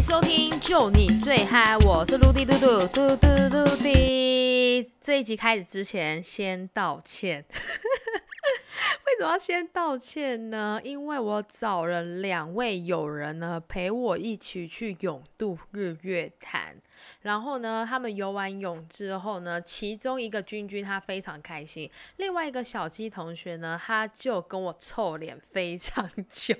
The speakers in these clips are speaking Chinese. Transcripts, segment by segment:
收听，就你最嗨，我是陆地嘟嘟嘟嘟嘟地。这一集开始之前，先道歉。为什么要先道歉呢？因为我找了两位友人呢，陪我一起去永渡日月潭。然后呢，他们游完泳之后呢，其中一个君君他非常开心，另外一个小鸡同学呢，他就跟我臭脸非常久。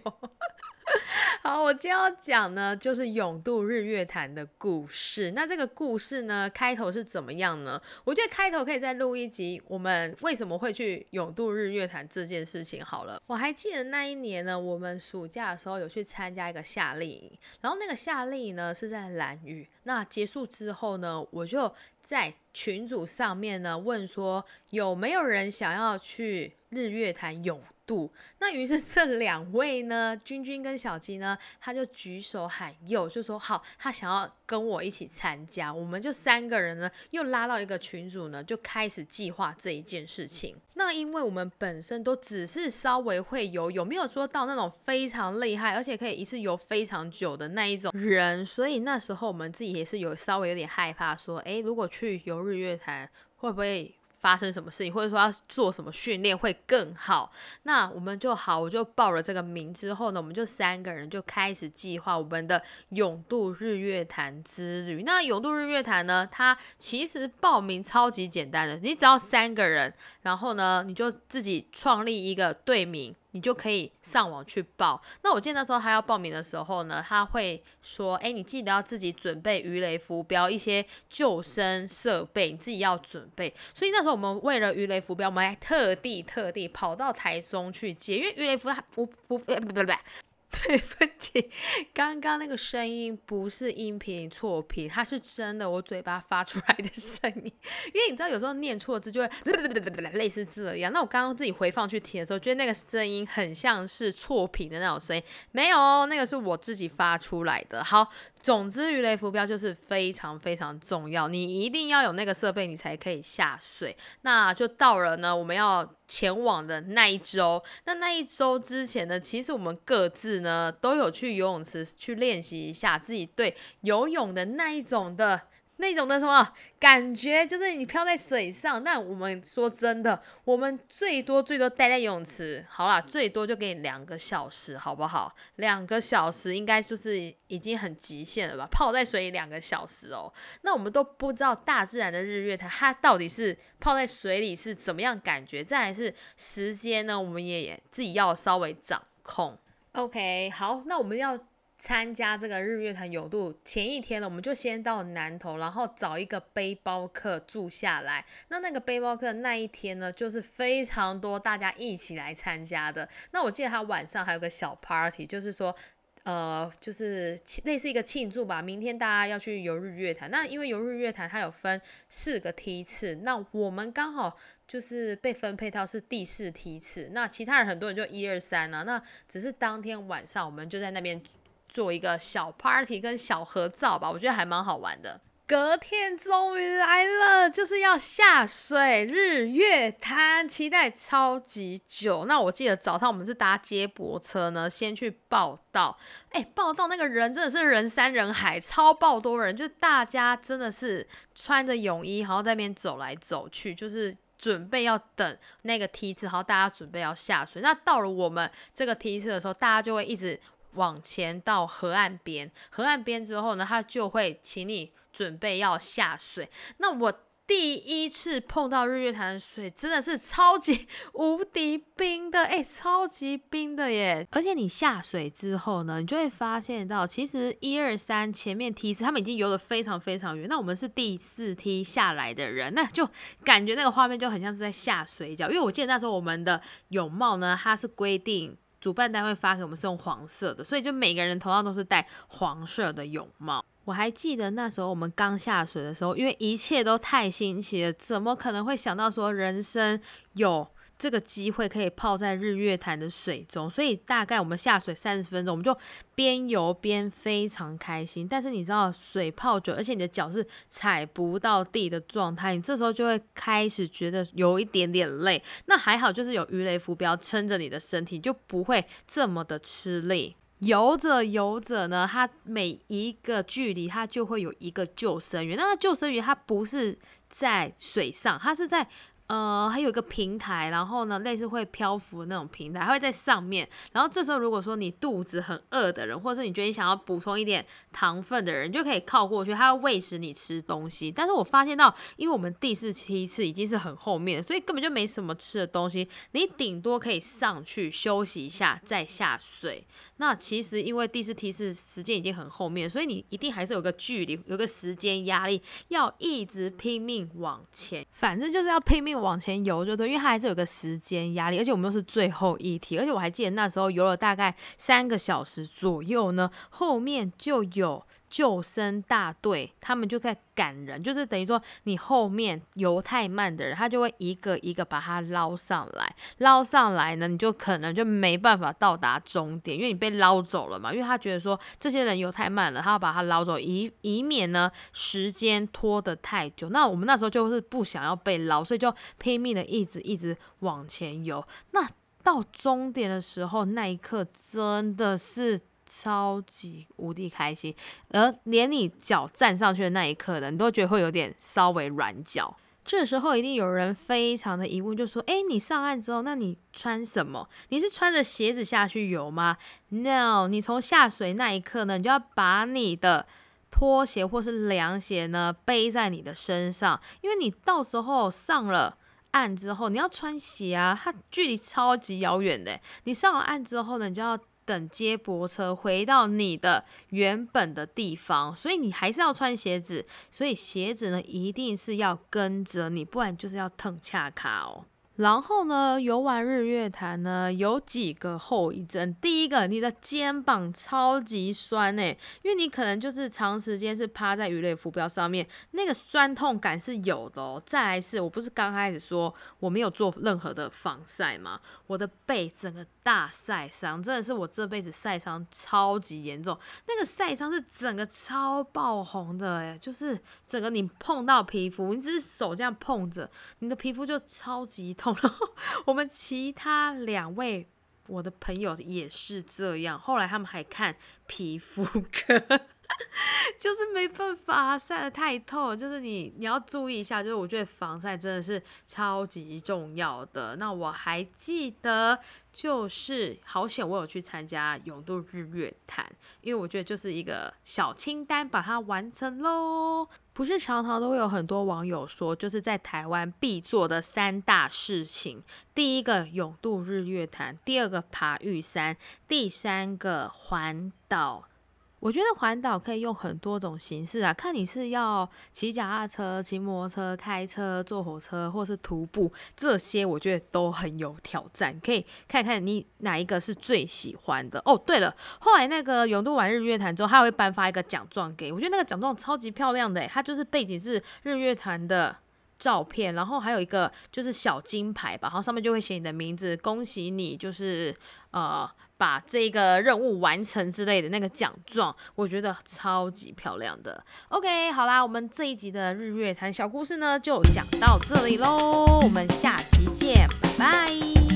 好，我今天要讲呢，就是永渡日月潭的故事。那这个故事呢，开头是怎么样呢？我觉得开头可以再录一集，我们为什么会去永渡日月潭这件事情。好了，我还记得那一年呢，我们暑假的时候有去参加一个夏令营，然后那个夏令营呢是在蓝屿。那结束之后呢，我就在群组上面呢问说，有没有人想要去日月潭永？度那于是这两位呢，君君跟小鸡呢，他就举手喊右，就说好，他想要跟我一起参加。我们就三个人呢，又拉到一个群组呢，就开始计划这一件事情。那因为我们本身都只是稍微会游泳，没有说到那种非常厉害，而且可以一次游非常久的那一种人，所以那时候我们自己也是有稍微有点害怕，说，诶，如果去游日月潭，会不会？发生什么事情，或者说要做什么训练会更好，那我们就好，我就报了这个名之后呢，我们就三个人就开始计划我们的永渡日月潭之旅。那永渡日月潭呢，它其实报名超级简单的，你只要三个人，然后呢，你就自己创立一个队名。你就可以上网去报。那我记得那时候他要报名的时候呢，他会说：“哎，你记得要自己准备鱼雷浮标，一些救生设备，你自己要准备。”所以那时候我们为了鱼雷浮标，我们还特地特地跑到台中去借，因为鱼雷浮浮浮不不不不。对不起，刚刚那个声音不是音频错频，它是真的我嘴巴发出来的声音。因为你知道有时候念错字就会类似这样。那我刚刚自己回放去听的时候，觉得那个声音很像是错频的那种声音，没有，那个是我自己发出来的。好。总之，鱼雷浮标就是非常非常重要，你一定要有那个设备，你才可以下水。那就到了呢，我们要前往的那一周。那那一周之前呢，其实我们各自呢都有去游泳池去练习一下自己对游泳的那一种的。那种的什么感觉，就是你漂在水上。那我们说真的，我们最多最多待在游泳池，好啦，最多就给你两个小时，好不好？两个小时应该就是已经很极限了吧？泡在水里两个小时哦，那我们都不知道大自然的日月潭，它到底是泡在水里是怎么样感觉？再来是时间呢，我们也自己要稍微掌控。OK，好，那我们要。参加这个日月潭游渡前一天呢，我们就先到南投，然后找一个背包客住下来。那那个背包客那一天呢，就是非常多大家一起来参加的。那我记得他晚上还有个小 party，就是说，呃，就是类似一个庆祝吧。明天大家要去游日月潭，那因为游日月潭它有分四个梯次，那我们刚好就是被分配到是第四梯次。那其他人很多人就一二三啊，那只是当天晚上我们就在那边。做一个小 party 跟小合照吧，我觉得还蛮好玩的。隔天终于来了，就是要下水日月潭，期待超级久。那我记得早上我们是搭接驳车呢，先去报道。哎，报道那个人真的是人山人海，超爆多人，就大家真的是穿着泳衣，然后在那边走来走去，就是准备要等那个梯次，然后大家准备要下水。那到了我们这个梯次的时候，大家就会一直。往前到河岸边，河岸边之后呢，他就会请你准备要下水。那我第一次碰到日月潭的水，真的是超级 无敌冰的，哎，超级冰的耶！而且你下水之后呢，你就会发现到，其实一二三前面梯次他们已经游得非常非常远，那我们是第四梯下来的人，那就感觉那个画面就很像是在下水饺。因为我记得那时候我们的泳帽呢，它是规定。主办单位发给我们是用黄色的，所以就每个人头上都是戴黄色的泳帽。我还记得那时候我们刚下水的时候，因为一切都太新奇了，怎么可能会想到说人生有？这个机会可以泡在日月潭的水中，所以大概我们下水三十分钟，我们就边游边非常开心。但是你知道水泡久，而且你的脚是踩不到地的状态，你这时候就会开始觉得有一点点累。那还好，就是有鱼雷浮标撑着你的身体，就不会这么的吃力。游着游着呢，它每一个距离它就会有一个救生员。那个救生员它不是在水上，它是在。呃，还有一个平台，然后呢，类似会漂浮的那种平台，它会在上面。然后这时候，如果说你肚子很饿的人，或者是你觉得你想要补充一点糖分的人，就可以靠过去，它会喂食你吃东西。但是我发现到，因为我们第四梯次已经是很后面，所以根本就没什么吃的东西，你顶多可以上去休息一下再下水。那其实因为第四梯次时间已经很后面，所以你一定还是有个距离，有个时间压力，要一直拼命往前，反正就是要拼命。往前游就对，因为它还是有个时间压力，而且我们又是最后一题，而且我还记得那时候游了大概三个小时左右呢，后面就有救生大队，他们就在赶人，就是等于说你后面游太慢的人，他就会一个一个把他捞上来，捞上来呢，你就可能就没办法到达终点，因为你被捞走了嘛，因为他觉得说这些人游太慢了，他要把它捞走，以以免呢时间拖得太久。那我们那时候就是不想要被捞，所以就拼命的一直一直往前游。那到终点的时候，那一刻真的是。超级无敌开心，而连你脚站上去的那一刻呢，你都觉得会有点稍微软脚。这时候一定有人非常的疑问，就说：“哎，你上岸之后，那你穿什么？你是穿着鞋子下去游吗？”No，你从下水那一刻呢，你就要把你的拖鞋或是凉鞋呢背在你的身上，因为你到时候上了岸之后，你要穿鞋啊，它距离超级遥远的。你上了岸之后呢，你就要。等接驳车回到你的原本的地方，所以你还是要穿鞋子，所以鞋子呢一定是要跟着你，不然就是要腾恰卡哦。然后呢，游玩日月潭呢有几个后遗症。第一个，你的肩膀超级酸诶，因为你可能就是长时间是趴在鱼类浮标上面，那个酸痛感是有的哦。再来是我不是刚开始说我没有做任何的防晒吗？我的背整个大晒伤，真的是我这辈子晒伤超级严重。那个晒伤是整个超爆红的诶，就是整个你碰到皮肤，你只是手这样碰着，你的皮肤就超级痛。然后我们其他两位我的朋友也是这样，后来他们还看皮肤科，就是没办法晒得太透，就是你你要注意一下，就是我觉得防晒真的是超级重要的。那我还记得，就是好险我有去参加永渡日月潭，因为我觉得就是一个小清单，把它完成喽。不是常常都会有很多网友说，就是在台湾必做的三大事情：第一个永渡日月潭，第二个爬玉山，第三个环岛。我觉得环岛可以用很多种形式啊，看你是要骑脚踏车、骑摩托车、开车、坐火车，或是徒步，这些我觉得都很有挑战。可以看看你哪一个是最喜欢的哦。对了，后来那个永渡玩日月潭之后，他会颁发一个奖状给我，觉得那个奖状超级漂亮的，它就是背景是日月潭的。照片，然后还有一个就是小金牌吧，然后上面就会写你的名字，恭喜你，就是呃把这个任务完成之类的那个奖状，我觉得超级漂亮的。OK，好啦，我们这一集的日月潭小故事呢就讲到这里喽，我们下集见，拜拜。